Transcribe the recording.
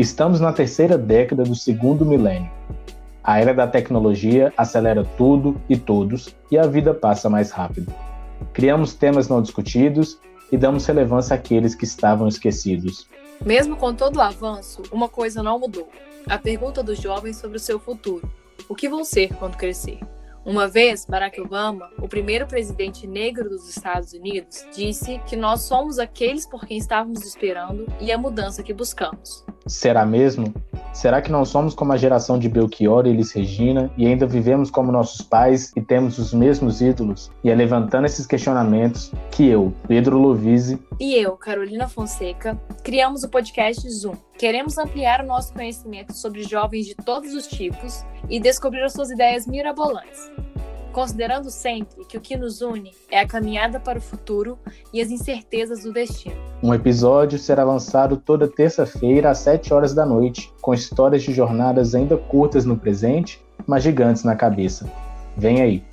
Estamos na terceira década do segundo milênio. A era da tecnologia acelera tudo e todos e a vida passa mais rápido. Criamos temas não discutidos e damos relevância àqueles que estavam esquecidos. Mesmo com todo o avanço, uma coisa não mudou: a pergunta dos jovens sobre o seu futuro. O que vão ser quando crescer? Uma vez, Barack Obama, o primeiro presidente negro dos Estados Unidos, disse que nós somos aqueles por quem estávamos esperando e a mudança que buscamos. Será mesmo? Será que não somos como a geração de Belchior e Elis Regina e ainda vivemos como nossos pais e temos os mesmos ídolos? E é levantando esses questionamentos que eu, Pedro Lovise e eu, Carolina Fonseca, criamos o podcast Zoom. Queremos ampliar o nosso conhecimento sobre jovens de todos os tipos e descobrir as suas ideias mirabolantes considerando sempre que o que nos une é a caminhada para o futuro e as incertezas do destino. Um episódio será lançado toda terça-feira às 7 horas da noite, com histórias de jornadas ainda curtas no presente, mas gigantes na cabeça. Vem aí!